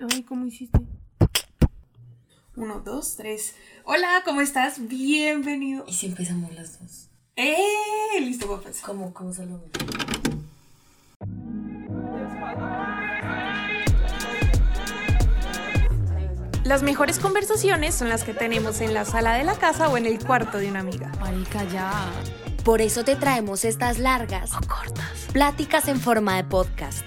Ay, ¿cómo hiciste? Uno, dos, tres. Hola, ¿cómo estás? Bienvenido. ¿Y si empezamos las dos? ¡Eh! Listo, papás. ¿Cómo, cómo saludamos? Las mejores conversaciones son las que tenemos en la sala de la casa o en el cuarto de una amiga. Marica, ya. Por eso te traemos estas largas O cortas. pláticas en forma de podcast.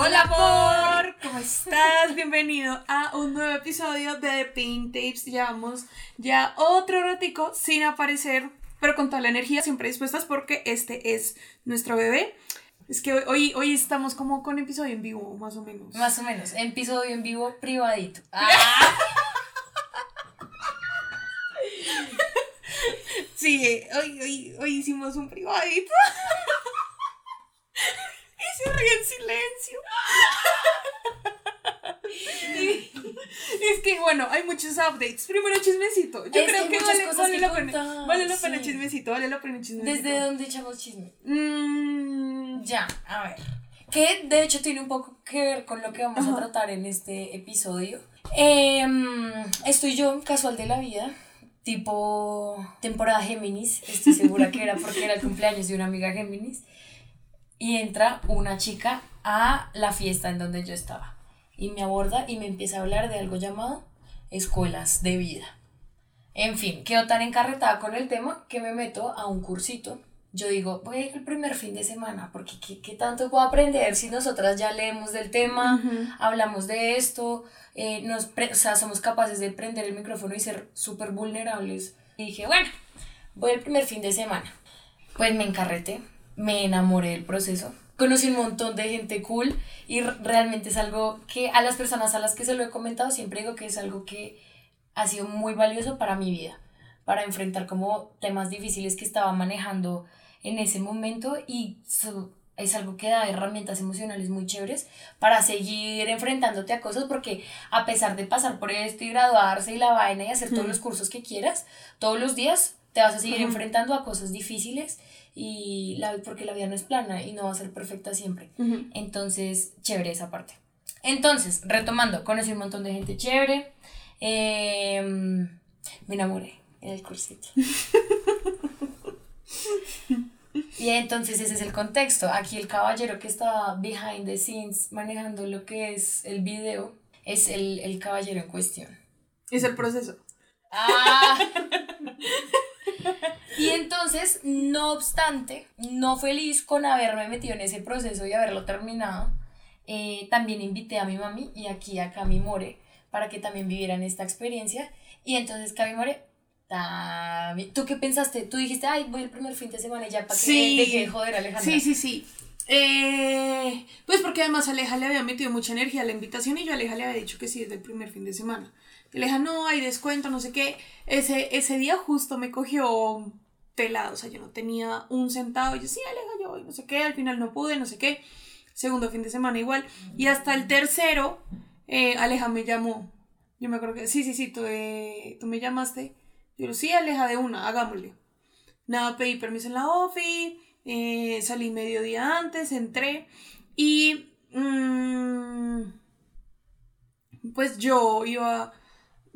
Hola, amor. ¿Cómo estás? Bienvenido a un nuevo episodio de The Pink Tapes. Llevamos ya otro ratico sin aparecer, pero con toda la energía, siempre dispuestas porque este es nuestro bebé. Es que hoy, hoy, estamos como con episodio en vivo, más o menos. Más o menos. Episodio en vivo privadito. Ah, Sí, hoy, hoy, hoy hicimos un privadito. Y se ríe en silencio. es que bueno, hay muchos updates. Primero chismecito. Yo Es que creo que muchas vale, vale que la pena. Vale la pena sí. chismecito, vale la pena chismecito. ¿Desde dónde echamos chisme? Mm, Ya, a ver. Que de hecho tiene un poco que ver con lo que vamos Ajá. a tratar en este episodio. Em, estoy yo, casual de la vida, tipo temporada Géminis. Estoy segura que era porque era el cumpleaños de una amiga Géminis. Y entra una chica a la fiesta en donde yo estaba. Y me aborda y me empieza a hablar de algo llamado escuelas de vida. En fin, quedo tan encarretada con el tema que me meto a un cursito. Yo digo, voy a ir el primer fin de semana, porque ¿qué, qué tanto puedo aprender si nosotras ya leemos del tema, hablamos de esto, eh, nos pre- o sea, somos capaces de prender el micrófono y ser súper vulnerables? Y dije, bueno, voy el primer fin de semana. Pues me encarreté, me enamoré del proceso, conocí un montón de gente cool y realmente es algo que a las personas a las que se lo he comentado siempre digo que es algo que ha sido muy valioso para mi vida, para enfrentar como temas difíciles que estaba manejando en ese momento y so- es algo que da herramientas emocionales muy chéveres para seguir enfrentándote a cosas porque a pesar de pasar por esto y graduarse y la vaina y hacer todos los cursos que quieras, todos los días te vas a seguir enfrentando a cosas difíciles y la, porque la vida no es plana y no va a ser perfecta siempre. Entonces, chévere esa parte. Entonces, retomando, conocí un montón de gente chévere. em, me enamoré en el cursito. y entonces ese es el contexto. Aquí el caballero que está behind the scenes manejando lo que es el video es el, el caballero en cuestión. Es el proceso. Ah. Y entonces, no obstante, no feliz con haberme metido en ese proceso y haberlo terminado, eh, también invité a mi mami y aquí a Cami More para que también vivieran esta experiencia. Y entonces Cami More, también- ¿tú qué pensaste? Tú dijiste, ay, voy el primer fin de semana y ya para que Sí. deje de joder a Alejandra. Sí, sí, sí. Eh, pues porque además Aleja le había metido mucha energía a la invitación y yo a Aleja le había dicho que sí desde el primer fin de semana. Y Aleja, no, hay descuento, no sé qué. Ese, ese día justo me cogió pelado, o sea, yo no tenía un centavo. Y yo, sí, Aleja, yo voy, no sé qué, al final no pude, no sé qué. Segundo fin de semana igual. Y hasta el tercero, eh, Aleja me llamó. Yo me acuerdo que, sí, sí, sí, tú, eh, me llamaste. Yo, le sí, Aleja, de una, hagámosle. Nada, pedí permiso en la OFI, eh, salí medio día antes, entré y mm, pues yo iba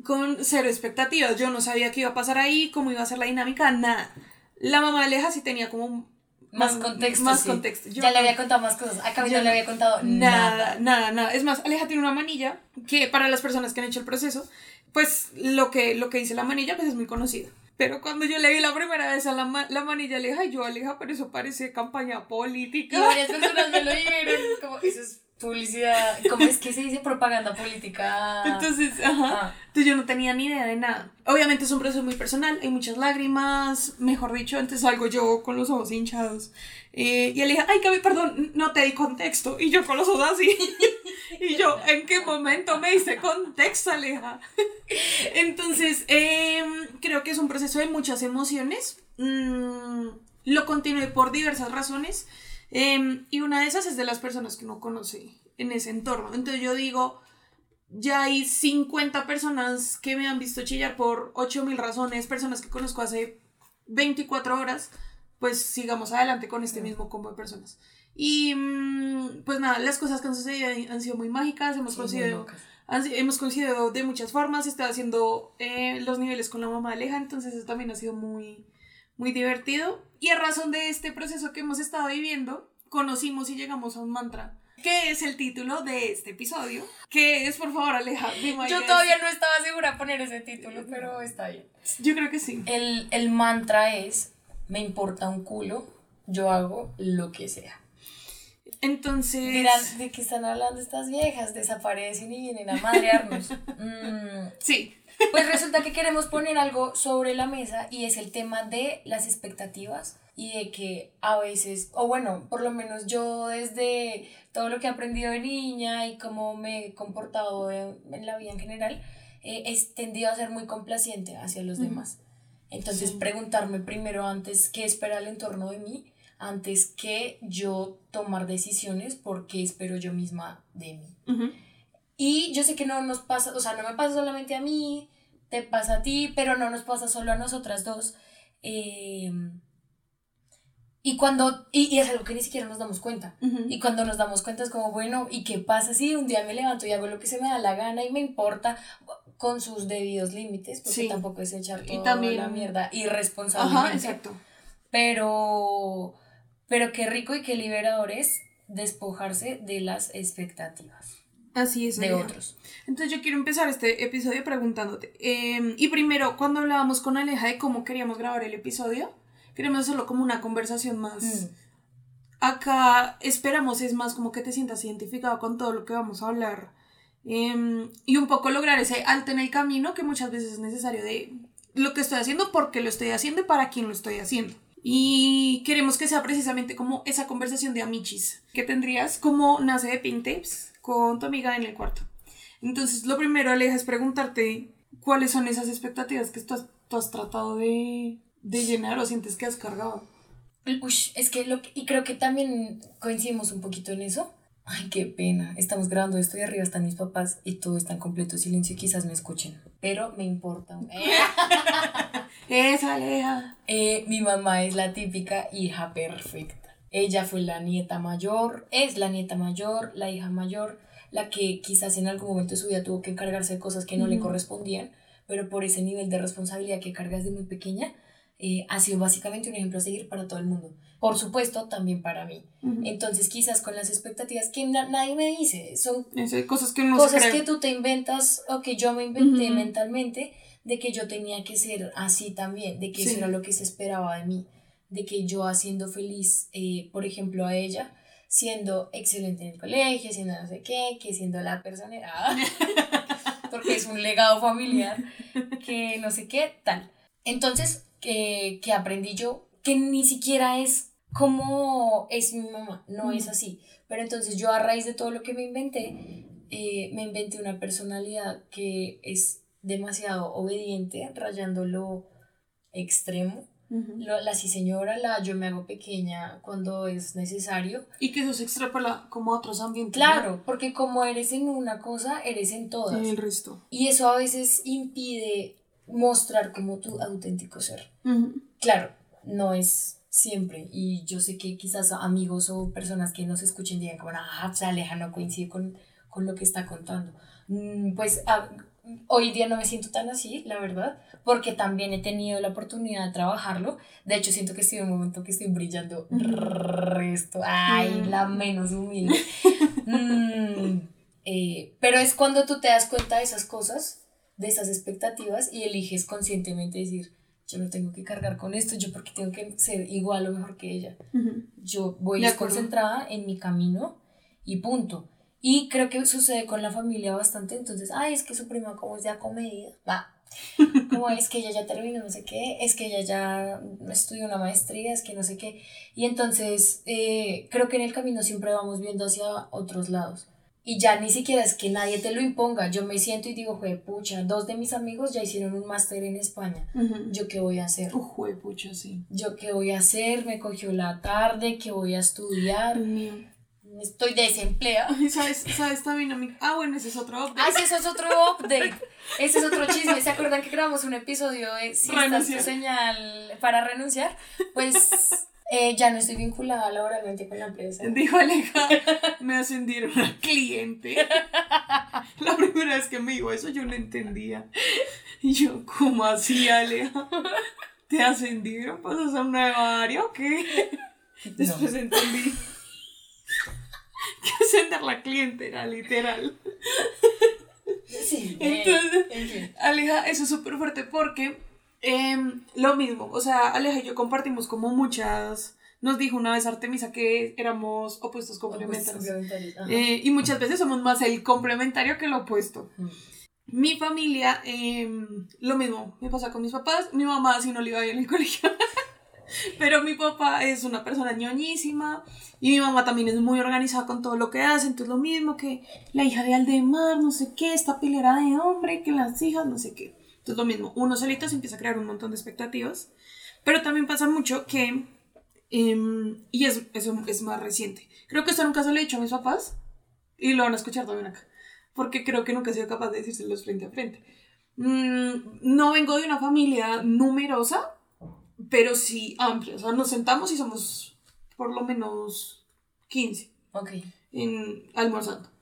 con cero expectativas, yo no sabía qué iba a pasar ahí, cómo iba a ser la dinámica, nada. La mamá de Aleja sí tenía como Más contexto. Más sí. contexto. Yo ya le había contado más cosas. A Cami yo no le había contado Nada, nada. nada, nada. Es más, Aleja tiene una manilla que para las personas que han hecho el proceso, pues lo que, lo que dice la manilla pues es muy conocido. Pero cuando yo le vi la primera vez a la, la manilla Aleja, yo Aleja, pero eso parece campaña Y política. varias personas me lo dijeron. Como, eso es publicidad. ¿Cómo es que se dice propaganda política? Entonces, ajá. Ah. Entonces yo no tenía ni idea de nada. Obviamente es un proceso muy personal, hay muchas lágrimas, mejor dicho, antes salgo yo con los ojos hinchados. Eh, y él ay, Gaby, perdón, no te di contexto. Y yo con los ojos así. Y yo, ¿en qué momento me hice contexto, Aleja? Entonces, em, creo que es un proceso de muchas emociones. Mm, lo continué por diversas razones. Em, y una de esas es de las personas que no conocí en ese entorno. Entonces yo digo, ya hay 50 personas que me han visto chillar por 8000 razones, personas que conozco hace 24 horas, pues sigamos adelante con este mismo combo de personas. Y mm, pues nada, las cosas que han sucedido han sido muy mágicas, hemos coincidido, hemos coincidido de muchas formas, estaba haciendo eh, los niveles con la mamá de Aleja, entonces eso también ha sido muy, muy divertido. Y a razón de este proceso que hemos estado viviendo, conocimos y llegamos a un mantra ¿Qué es el título de este episodio? ¿Qué es, por favor, Aleja? Yo todavía no estaba segura de poner ese título, pero está bien. Yo creo que sí. El, el mantra es, me importa un culo, yo hago lo que sea. Entonces. Dirán, ¿de qué están hablando estas viejas? Desaparecen y vienen a madrearnos. Mm. Sí. Pues resulta que queremos poner algo sobre la mesa y es el tema de las expectativas y de que a veces, o bueno, por lo menos yo desde todo lo que he aprendido de niña y cómo me he comportado en, la vida en general, eh, he tendido a ser muy complaciente hacia los demás. Entonces preguntarme primero antes qué espera el entorno de mí, antes que yo tomar decisiones porque espero yo misma de mí. Y yo sé que no nos pasa, o sea, no me pasa solamente a mí, te pasa a ti, pero no nos pasa solo a nosotras dos. Eh, y cuando, y, es algo que ni siquiera nos damos cuenta. Y cuando nos damos cuenta es como, bueno, ¿y qué pasa si un día me levanto y hago lo que se me da la gana y me importa con sus debidos límites? Porque tampoco es echar toda la mierda irresponsablemente. Ajá, exacto. Pero, pero qué rico y qué liberador es despojarse de las expectativas. Así es. De otros. Entonces yo quiero empezar este episodio preguntándote. Em, y primero, cuando hablábamos con Aleja de cómo queríamos grabar el episodio, queremos hacerlo como una conversación más. Mm. Acá esperamos es más como que te sientas identificado con todo lo que vamos a hablar. Em, y un poco lograr ese alto en el camino que muchas veces es necesario de lo que estoy haciendo, porque lo estoy haciendo y para quién lo estoy haciendo. Y queremos que sea precisamente como esa conversación de amichis que tendrías como nace de Pink Tapes con tu amiga en el cuarto. Entonces, lo primero, Aleja, es preguntarte cuáles son esas expectativas que tú has tratado de, de llenar o sientes que has cargado. Uy, es que lo y creo que también coincidimos un poquito en eso. Ay, qué pena. Estamos grabando esto y arriba están mis papás y todo está en completo silencio y quizás me escuchen. Pero me importa. Esa Lea. Eh, mi mamá es la típica hija perfecta. Ella fue la nieta mayor, es la nieta mayor, la hija mayor, la que quizás en algún momento de su vida tuvo que encargarse de cosas que no le correspondían, pero por ese nivel de responsabilidad que cargas de muy pequeña, eh, ha sido básicamente un ejemplo a seguir para todo el mundo. Por supuesto, también para mí. Entonces, quizás con las expectativas que nadie me dice, son cosas que, cosas que tú te inventas o que yo me inventé mentalmente de que yo tenía que ser así también, de que eso era lo que se esperaba de mí, de que yo haciendo feliz, eh, por ejemplo, a ella, siendo excelente en el colegio, siendo no sé qué, que siendo la persona, ah, porque es un legado familiar, que no sé qué, tal. Entonces, que, aprendí yo, que ni siquiera es como es mi mamá, no es así. Pero entonces yo a raíz de todo lo que me inventé, eh, me inventé una personalidad que es demasiado obediente, rayando lo extremo. La sí señora, la yo me hago pequeña cuando es necesario. Y que eso se extrapola como a otros ambientes. Claro, porque como eres en una cosa, eres en todas. En el resto. Y eso a veces impide mostrar como tu auténtico ser. Claro, no es siempre. Y yo sé que quizás amigos o personas que nos escuchen digan como, ah, se aleja, no coincide con, con lo que está contando. Mm, pues ah, hoy día no me siento tan así, la verdad, porque también he tenido la oportunidad de trabajarlo. De hecho, siento que estoy en un momento que estoy brillando resto. Ay, mm. la menos humilde. Mm, eh, pero es cuando tú te das cuenta de esas cosas de esas expectativas y eliges conscientemente decir, yo no tengo que cargar con esto, yo porque tengo que ser igual o mejor que ella. Yo voy concentrada en mi camino y punto. Y creo que sucede con la familia bastante, entonces, ay, es que su prima como es ya comedida, va. Como es que ella ya terminó no sé qué, es que ella ya estudió una maestría, es que no sé qué. Y entonces, eh, creo que en el camino siempre vamos viendo hacia otros lados Y ya ni siquiera es que nadie te lo imponga. Yo me siento y digo, jue pucha, dos de mis amigos ya hicieron un máster en España. ¿Yo qué voy a hacer? Uh, pucha, sí. ¿Yo qué voy a hacer? Me cogió la tarde, ¿qué voy a estudiar? Estoy desempleada. ¿Sabes, ¿Sabes también a mí? Ah, bueno, ese es otro update. Ah, ese es otro update. Ese es otro chisme. ¿Se acuerdan que grabamos un episodio de si estás tu señal para renunciar? Pues eh, ya no estoy vinculada laboralmente con la empresa. Dijo Aleja, me ascendieron a cliente. La primera vez que me dijo eso yo no entendía. Y yo, ¿cómo así, Aleja? ¿Te ascendieron? ¿Pasas a una área o qué? Después entendí que ascender la cliente era literal. Sí. Entonces, Aleja, eso es súper fuerte porque Em, lo mismo, o sea, Aleja y yo compartimos como muchas. Nos dijo una vez Artemisa que éramos opuestos complementarios. Eh, y muchas veces somos más el complementario que el opuesto. Mi familia, em, lo mismo, me pasa con mis papás. Mi mamá, si no le iba bien en el colegio. Pero mi papá es una persona ñoñísima y mi mamá también es muy organizada con todo lo que hace. Entonces, lo mismo que la hija de Aldemar, no sé qué, esta pilera de hombre, que las hijas, no sé qué. Entonces lo mismo, uno solito se empieza a crear un montón de expectativas, pero también pasa mucho que, em, y es, eso es más reciente, creo que esto nunca se lo he dicho a mis papás, y lo van a escuchar también acá, porque creo que nunca he sido capaz de decírselos frente a frente. Mm, no vengo de una familia numerosa, pero sí amplia, o sea, nos sentamos y somos por lo menos 15 en, almorzando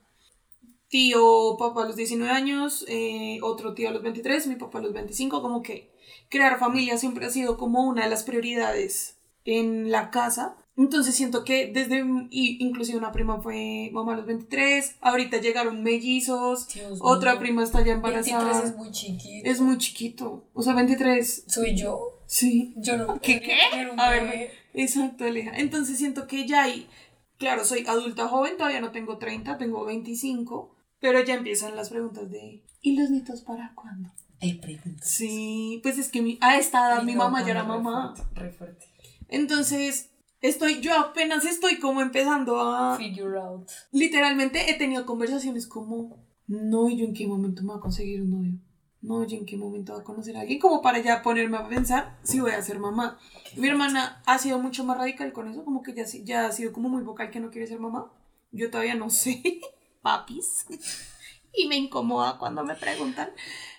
tío, papá a los 19 años, eh, otro tío a los 23, mi papá a los 25, como que crear familia siempre ha sido como una de las prioridades en la casa. Entonces siento que desde, inclusive una prima fue mamá a los 23, ahorita llegaron mellizos, otra prima está ya embarazada. 23 es muy chiquito. Es muy chiquito, o sea, 23. ¿Soy yo? Sí. Yo no. ¿Qué? ¿Qué? A ver, exacto, Aleja. Entonces siento que ya hay, claro, soy adulta joven, todavía no tengo 30, tengo 25 pero ya empiezan las preguntas de ¿y los nietos para cuándo? Hay preguntas. Sí, pues es que mi, a esta edad mi, mamá ya era mamá. Re fuerte, Entonces, estoy, yo apenas estoy como empezando a... Figure out. Literalmente he tenido conversaciones como, no, ¿y yo en qué momento me voy a conseguir un novio? No, ¿y en qué momento voy a conocer a alguien? Como para ya ponerme a pensar si voy a ser mamá. Mi hermana ha sido mucho más radical con eso, como que ya, ya ha sido como muy vocal que no quiere ser mamá. Yo todavía no sé. papis. y me incomoda cuando me preguntan.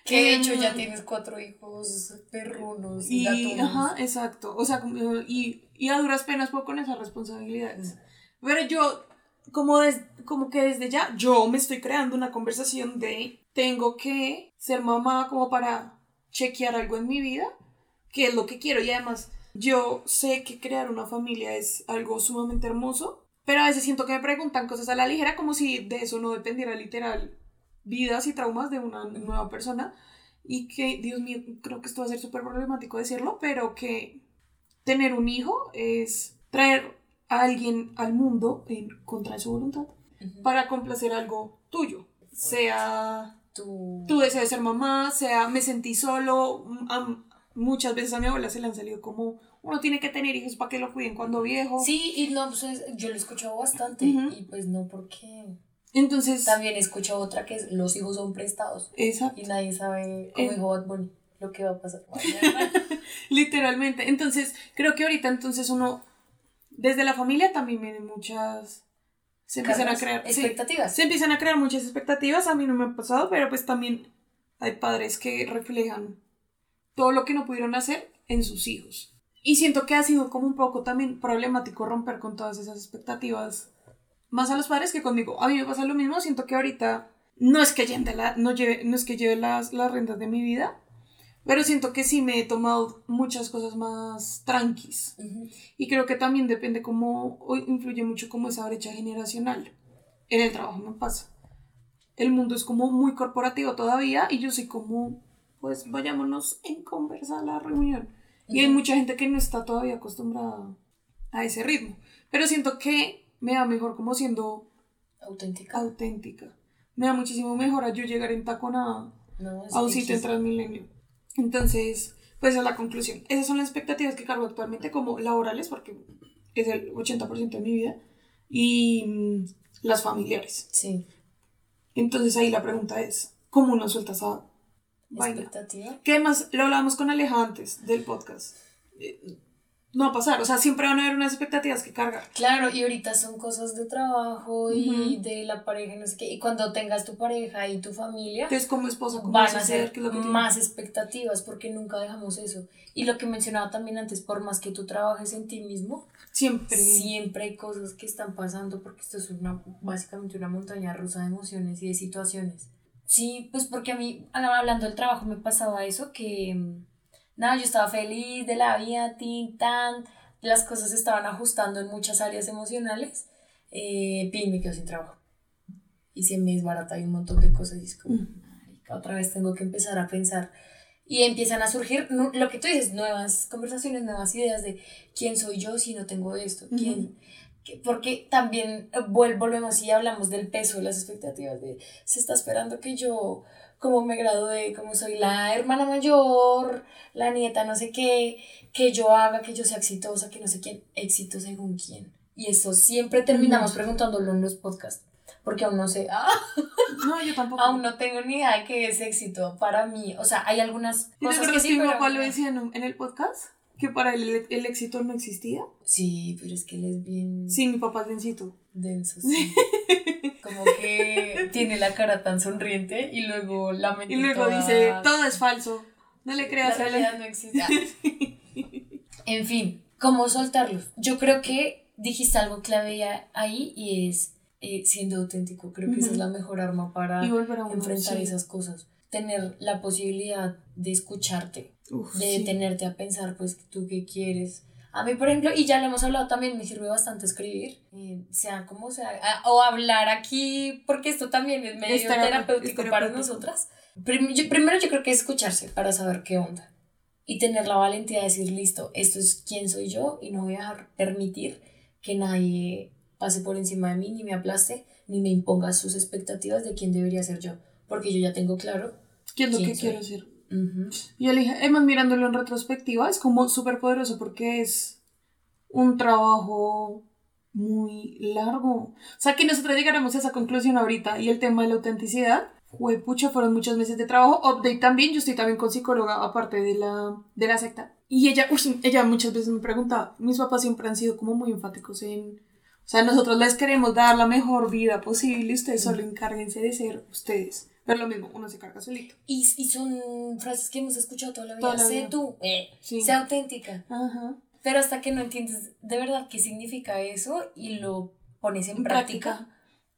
Que de hecho ya em, tienes cuatro hijos perrunos y, y Ajá, exacto. O sea, y, y, a duras penas puedo con esas responsabilidades. Pero yo, como, como que desde ya, yo me estoy creando una conversación de tengo que ser mamá como para chequear algo en mi vida, que es lo que quiero. Y además, yo sé que crear una familia es algo sumamente hermoso pero a veces siento que me preguntan cosas a la ligera como si de eso no dependiera literal vidas y traumas de una nueva persona. Y que, Dios mío, creo que esto va a ser súper problemático decirlo, pero que tener un hijo es traer a alguien al mundo en contra de su voluntad para complacer algo tuyo. Sea tu... tú deseas ser mamá, sea me sentí solo. muchas veces a mi abuela se le han salido como uno tiene que tener hijos para que lo cuiden cuando viejo. Sí, y no, pues yo lo he escuchado bastante y pues no porque... Entonces... También he escuchado otra que es los hijos son prestados. Exacto. Y nadie sabe, como dijo Bad Bunny, lo que va a pasar. Literalmente. Entonces, creo que ahorita entonces uno, desde la familia también viene muchas... Se empiezan a crear... Expectativas. se empiezan a crear muchas expectativas, a mí no me ha pasado, pero pues también hay padres que reflejan todo lo que no pudieron hacer en sus hijos. Y siento que ha sido como un poco también problemático romper con todas esas expectativas, más a los padres que conmigo. A mí me pasa lo mismo, siento que ahorita no es que lleve, la, no lleve, no es que lleve las, las rentas de mi vida, pero siento que sí me he tomado muchas cosas más tranquis. Y creo que también depende cómo, influye mucho como esa brecha generacional. En el trabajo me pasa. El mundo es como muy corporativo todavía y yo soy como, pues vayámonos en conversa a la reunión. Y hay mucha gente que no está todavía acostumbrada a ese ritmo. Pero siento que me da mejor como siendo auténtica. auténtica. Me da muchísimo mejor a yo llegar en tacón a, a un sitio en Transmilenio. Entonces, pues esa es la conclusión. Esas son las expectativas que cargo actualmente como laborales, porque es el 80% de mi vida, y mm, las familiares. Sí. Entonces ahí la pregunta es, ¿cómo uno suelta esa vaina? ¿Qué más? Lo hablábamos con Aleja antes del podcast. Eh, No va a pasar, o sea, siempre van a haber unas expectativas que cargar. Claro, y ahorita son cosas de trabajo y de la pareja, y no sé qué. Y cuando tengas tu pareja y tu familia, Entonces, como esposa, ¿cómo van vas a hacer? ser ¿Qué es lo que tiene? más expectativas porque nunca dejamos eso. Y lo que mencionaba también antes, por más que tú trabajes en ti mismo, Siempre. siempre hay cosas que están pasando porque esto es una, básicamente una montaña rusa de emociones y de situaciones. Sí, pues porque a mí, hablando del trabajo, me pasaba eso, que nada, yo estaba feliz de la vida, tin, tan, las cosas se estaban ajustando en muchas áreas emocionales, eh, pin, me quedo sin trabajo. Y se me desbarata y un montón de cosas y es como, marica, otra vez tengo que empezar a pensar. Y empiezan a surgir lo que tú dices, nuevas conversaciones, nuevas ideas de quién soy yo si no tengo esto, quién, que- porque también eh, volvemos y hablamos del peso de las expectativas de se está esperando que yo como me gradué, como soy la hermana mayor, la nieta no sé qué, que yo haga, que yo sea exitosa, que no sé quién, éxito según quién. Y eso siempre terminamos preguntándolo en los podcasts, porque aún no sé, ah, No, yo tampoco. aún no tengo ni idea de qué es éxito para mí. O sea, hay algunas ¿Y te cosas que acuerdas sí, que mi papá lo decía en, en el podcast? Que para él el, éxito no existía. Sí, pero es que él es bien Sí, mi papá es densito. denso, sí. Como que tiene la cara tan sonriente y luego la mente Y luego toda- dice, todo es falso. No le la creas a él. realidad no existe. Ah. En fin, ¿cómo soltarlos? Yo creo que dijiste algo clave ahí y es eh, siendo auténtico. Creo que esa es la mejor arma para uno, enfrentar sí. esas cosas. Tener la posibilidad de escucharte, Uf, de sí. detenerte a pensar, pues, tú qué quieres. A mí, por ejemplo, y ya lo hemos hablado también, me sirve bastante escribir, eh, sea como sea, a- o hablar aquí, porque esto también es medio Es terapéutico es para terapéutico. nosotras. Prim- yo- primero yo creo que es escucharse para saber qué onda y tener la valentía de decir, listo, esto es quién soy yo y no voy a permitir que nadie pase por encima de mí, ni me aplaste, ni me imponga sus expectativas de quién debería ser yo, porque yo ya tengo claro. ¿Qué es lo quién que soy. quiero ser? Y yo le dije, además mirándolo en retrospectiva, es como súper poderoso porque es un trabajo muy largo. O sea, que nosotros llegáramos a esa conclusión ahorita y el tema de la autenticidad, pucha, fueron muchos meses de trabajo. Update también, yo estoy también con psicóloga aparte de la, de la secta. Y ella, uy, ella muchas veces me preguntaba, mis papás siempre han sido como muy enfáticos en... O sea, nosotros les queremos dar la mejor vida posible y ustedes solo encárguense de ser ustedes. Pero lo mismo, uno se carga solito. Y, y son frases que hemos escuchado toda la vida. Toda la sé vida. tú, eh, Sí. sé auténtica. Ajá. Pero hasta que no entiendes de verdad qué significa eso y lo pones en, En práctica, práctica.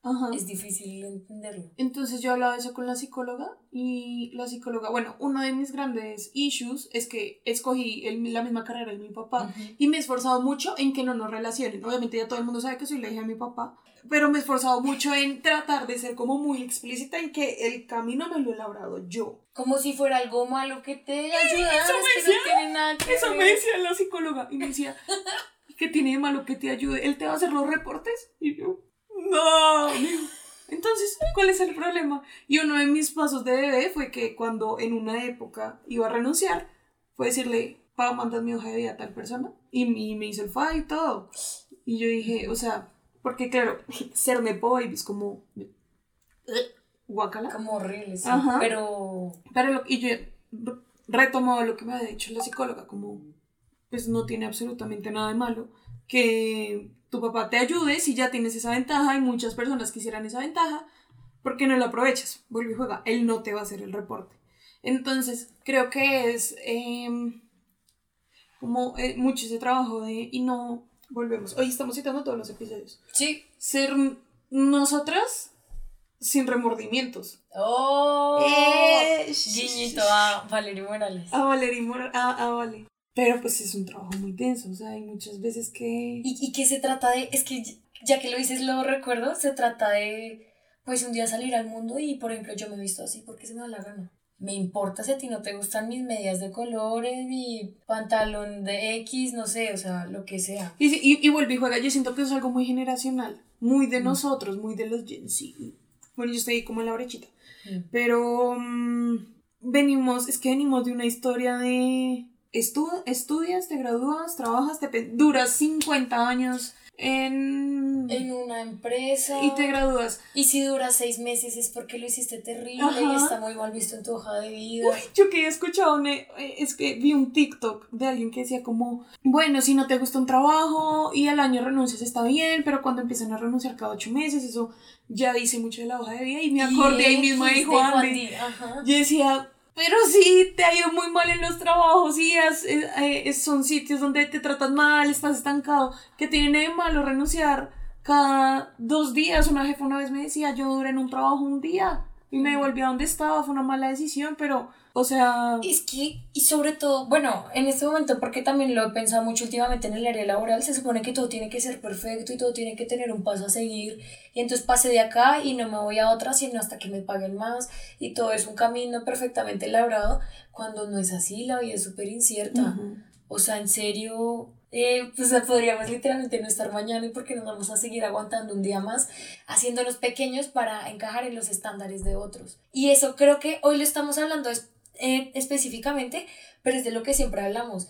Ajá. es difícil entenderlo. Entonces yo hablaba de eso con la psicóloga y la psicóloga, bueno, uno de mis grandes issues es que escogí el- la misma carrera de mi papá Ujú. y me he esforzado mucho en que no nos relacionen. Obviamente ya todo el mundo sabe que soy la hija de mi papá, pero me he esforzado mucho en tratar de ser como muy explícita en que el camino me lo he labrado yo. Como si fuera algo malo que te ayudara, eso me es que no decía. tiene nada que Eso ver. me decía la psicóloga y me decía, ¿qué tiene de malo que te ayude? ¿Él te va a hacer los reportes? Y yo, no. Entonces, ¿cuál es el problema? Y uno de mis pasos de bebé fue que cuando en una época iba a renunciar, fue decirle, pa, mandas mi hoja de vida a tal persona. Y, y me hizo el fa y todo. Y yo dije, o sea, porque claro, ser nepo baby es como... Guacala. Como horrible, sí. Ajá. Pero Pero lo, y yo re- retomaba lo que me había dicho la psicóloga, como pues no tiene absolutamente nada de malo que tu papá te ayude si ya tienes esa ventaja y muchas personas quisieran esa ventaja, ¿por qué no la aprovechas? Vuelve y juega, él no te va a hacer el reporte. Entonces, creo que es em, como eh, mucho ese trabajo de, y no, volvemos, hoy estamos citando todos los episodios, sí. ser nosotras sin remordimientos. Oh, Eh, guiñito a Valerio Morales. A Valerie Mora, a, a Vale. Pero pues es un trabajo muy denso, o sea, hay muchas veces que... ¿Y, y qué se trata de? Es que ya que lo dices, lo recuerdo, se trata de, pues un día salir al mundo y, por ejemplo, yo me he visto así porque se me da la gana. Me importa si a ti no te gustan mis medias de colores, mi pantalón de X, no sé, o sea, lo que sea. Y, y, y vuelve y juega, yo siento que eso es algo muy generacional, muy Mm. de nosotros, muy de los Gen Z. Bueno, yo estoy como en la brechita. Mm. Pero mm, venimos, es que venimos de una historia de... Estu estudias, te gradúas, trabajas, te duras 50 años en en... Una empresa. Y te gradúas. Y si dura seis meses es porque lo hiciste terrible y está muy mal visto en tu hoja de vida. Uy, yo que he escuchado, un- eh, es que vi un TikTok de alguien que decía como, bueno, si no te gusta un trabajo y al año renuncias está bien, pero cuando empiezan a renunciar cada ocho meses, eso ya dice mucho de la hoja de vida y me acordé ahí mismo de Juan. de-. Yo decía, pero sí, te ha ido muy mal en los trabajos y has- eh, eh, son sitios donde te tratan mal, estás estancado, que tiene de malo renunciar cada dos días. Una jefa una vez me decía, yo duré en un trabajo un día y me volví a donde estaba, fue una mala decisión, pero, o sea, Es que, y sobre todo, bueno, en este momento, porque también lo he pensado mucho últimamente en el área laboral, se supone que todo tiene que ser perfecto y todo tiene que tener un paso a seguir. Y entonces pasé de acá y no me voy a otra, sino hasta que me paguen más. Y todo es un camino perfectamente labrado, cuando no es así, la vida es súper incierta. Ujú. O sea, en serio, eh, pues podríamos literalmente no estar mañana y porque nos vamos a seguir aguantando un día más, haciéndonos pequeños para encajar en los estándares de otros. Y eso creo que hoy lo estamos hablando es- eh, específicamente, pero es de lo que siempre hablamos.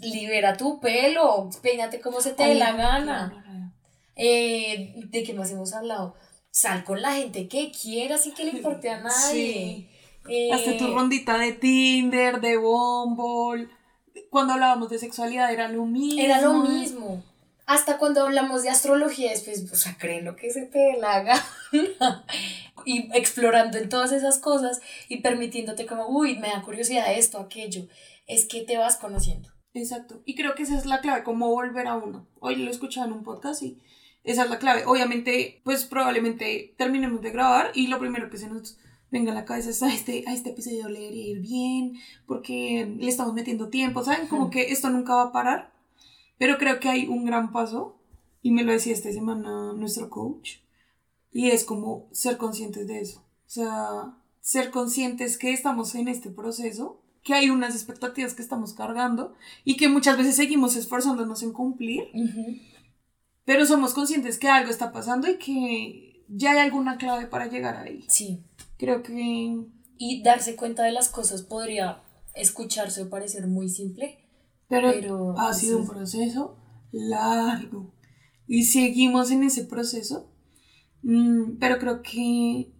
Libera tu pelo, peínate como se te dé la gana. Eh, ¿De qué más hemos hablado? Sal con la gente que quieras y que le importe a nadie. Eh, Hazte tu rondita de Tinder, de Bumble. Cuando hablábamos de sexualidad era lo mismo. Era lo mismo. Hasta cuando hablamos de astrología, después, o sea, lo que se te dé la gana. y explorando en todas esas cosas y permitiéndote como, uy, me da curiosidad esto, aquello. Es que te vas conociendo. Exacto. Y creo que esa es la clave, cómo volver a uno. Hoy lo escuchaba en un podcast y esa es la clave. Obviamente, pues probablemente terminemos de grabar y lo primero que se nos venga a la cabeza es a este, a este episodio le debería ir bien, porque le estamos metiendo tiempo, ¿saben? Como que esto nunca va a parar. Pero creo que hay un gran paso, y me lo decía esta semana nuestro coach, y es como ser conscientes de eso. O sea, ser conscientes que estamos en este proceso, que hay unas expectativas que estamos cargando y que muchas veces seguimos esforzándonos en cumplir, pero somos conscientes que algo está pasando y que ya hay alguna clave para llegar ahí. Sí. Creo que... Y darse cuenta de las cosas podría escucharse o parecer muy simple. Pero, Pero, ha pues, sido un es- proceso largo y seguimos en ese proceso, Mm, pero creo que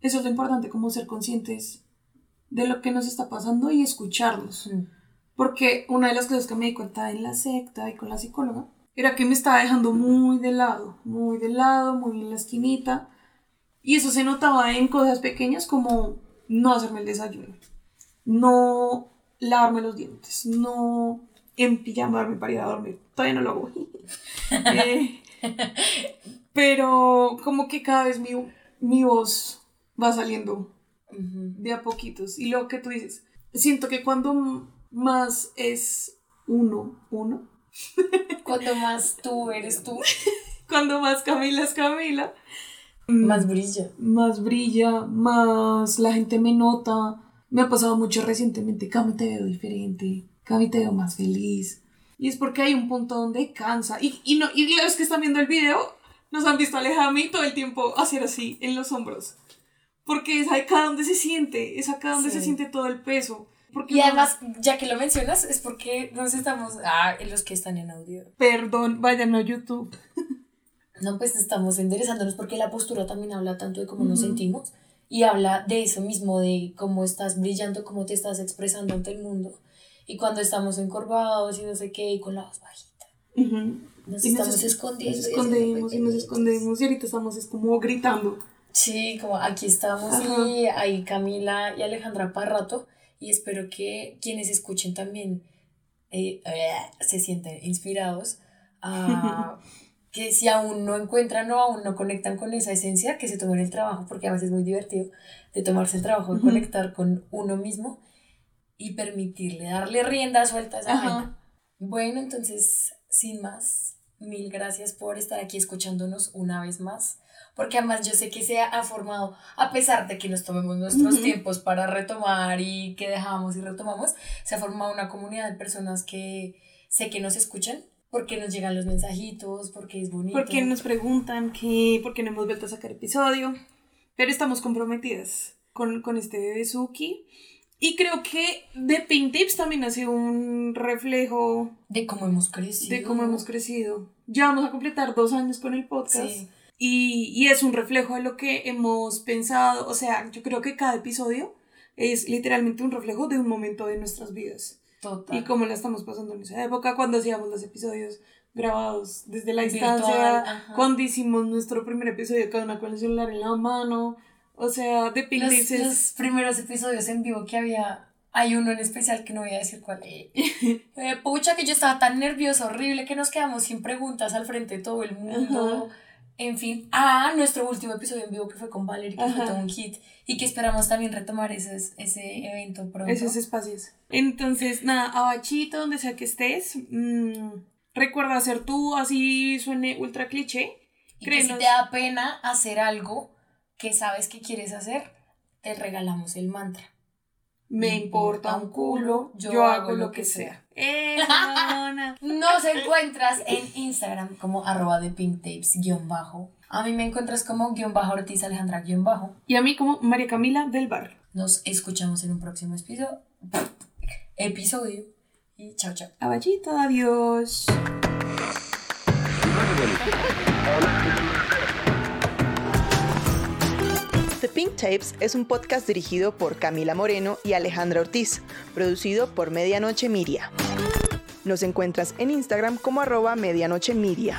eso es lo importante, como ser conscientes de lo que nos está pasando y escucharnos. Porque una de las cosas que me di cuenta en la secta y con la psicóloga era que me estaba dejando muy de lado, muy de lado, muy en la esquinita. Y eso se notaba en cosas pequeñas como no hacerme el desayuno, no lavarme los dientes, no empijamarme para ir a dormir. Todavía no lo hago. Eh, pero como que cada vez mi, mi voz va saliendo de a poquitos. Y lo que tú dices, siento que cuando más es uno, uno, Cuanto más tú eres tú, cuando más Camila es Camila, más brilla. más brilla, más la gente me nota. Me ha pasado mucho recientemente, Cami te veo diferente, Cami te veo más feliz. Y es porque hay un punto donde cansa. Y, y, no, y los que están viendo el video nos han visto a todo el tiempo hacer así en los hombros. Porque es acá donde se siente, es acá donde Sí. se siente todo el peso. Porque Y no- además, ya que lo mencionas, es porque nos estamos. Ah, los que están en audio. Perdón, vayan a YouTube. No, pues estamos enderezándonos porque la postura también habla tanto de cómo nos Ujú. sentimos y habla de eso mismo, de cómo estás brillando, cómo te estás expresando ante el mundo. Y cuando estamos encorvados y no sé qué, y con la voz bajita, Ujú. nos Y nos estamos es- escondiendo. Nos y escondemos y nos pequeñitos. escondemos y ahorita estamos es como gritando. Sí, como aquí estamos Ajá. y ahí Camila y Alejandra para rato y espero que quienes escuchen también eh, eh, se sienten inspirados a que si aún no encuentran o aún no conectan con esa esencia, que se tomen el trabajo, porque a veces es muy divertido de tomarse el trabajo de conectar con uno mismo y permitirle darle rienda suelta a esa vaina. Bueno, entonces, sin más, mil gracias por estar aquí escuchándonos una vez más, porque además yo sé que se ha formado, a pesar de que nos tomemos nuestros tiempos para retomar y que dejamos y retomamos, se ha formado una comunidad de personas que sé que nos escuchan, porque nos llegan los mensajitos, porque es bonito. Porque nos preguntan que, por qué no hemos vuelto a sacar episodio. Pero estamos comprometidas con, con este bebé Suki. Y creo que The Pink Tips también ha sido un reflejo De cómo hemos crecido. de cómo hemos crecido. ya vamos a completar dos años con el podcast. Sí. Y, y es un reflejo de lo que hemos pensado. O sea, yo creo que cada episodio es literalmente un reflejo de un momento de nuestras vidas. Total. Y cómo la estamos pasando en esa época, cuando hacíamos los episodios grabados desde la distancia, ajá. cuando hicimos nuestro primer episodio cada una con el celular en la mano. O sea, de los, los primeros episodios en vivo que había, hay uno en especial que no voy a decir cuál es. Eh, pucha, que yo estaba tan nerviosa, horrible, que nos quedamos sin preguntas al frente de todo el mundo. En fin, ah, nuestro último episodio en vivo que fue con Valerie, que fue Ajá. todo un hit. Y que esperamos también retomar ese, ese evento pronto. esos espacios. Entonces, nada, abachito, donde sea que estés, mm, recuerda hacer tú, así suene ultra cliché. Y que si te da pena hacer algo que sabes que quieres hacer, te regalamos el mantra. Me importa un culo, yo, hago lo que sea. Nos encuentras en Instagram como arroba de pinktapes guion bajo. A mí me encuentras como guion bajo Ortiz Alejandra guion bajo. Y a mí como María Camila del Bar. Nos escuchamos en un próximo episodio. episodio. Y chao, chao. Abachito, adiós. The Pink Tapes es un podcast dirigido por Camila Moreno y Alejandra Ortiz, producido por Medianoche Miria. Nos encuentras en Instagram como arroba medianoche miria.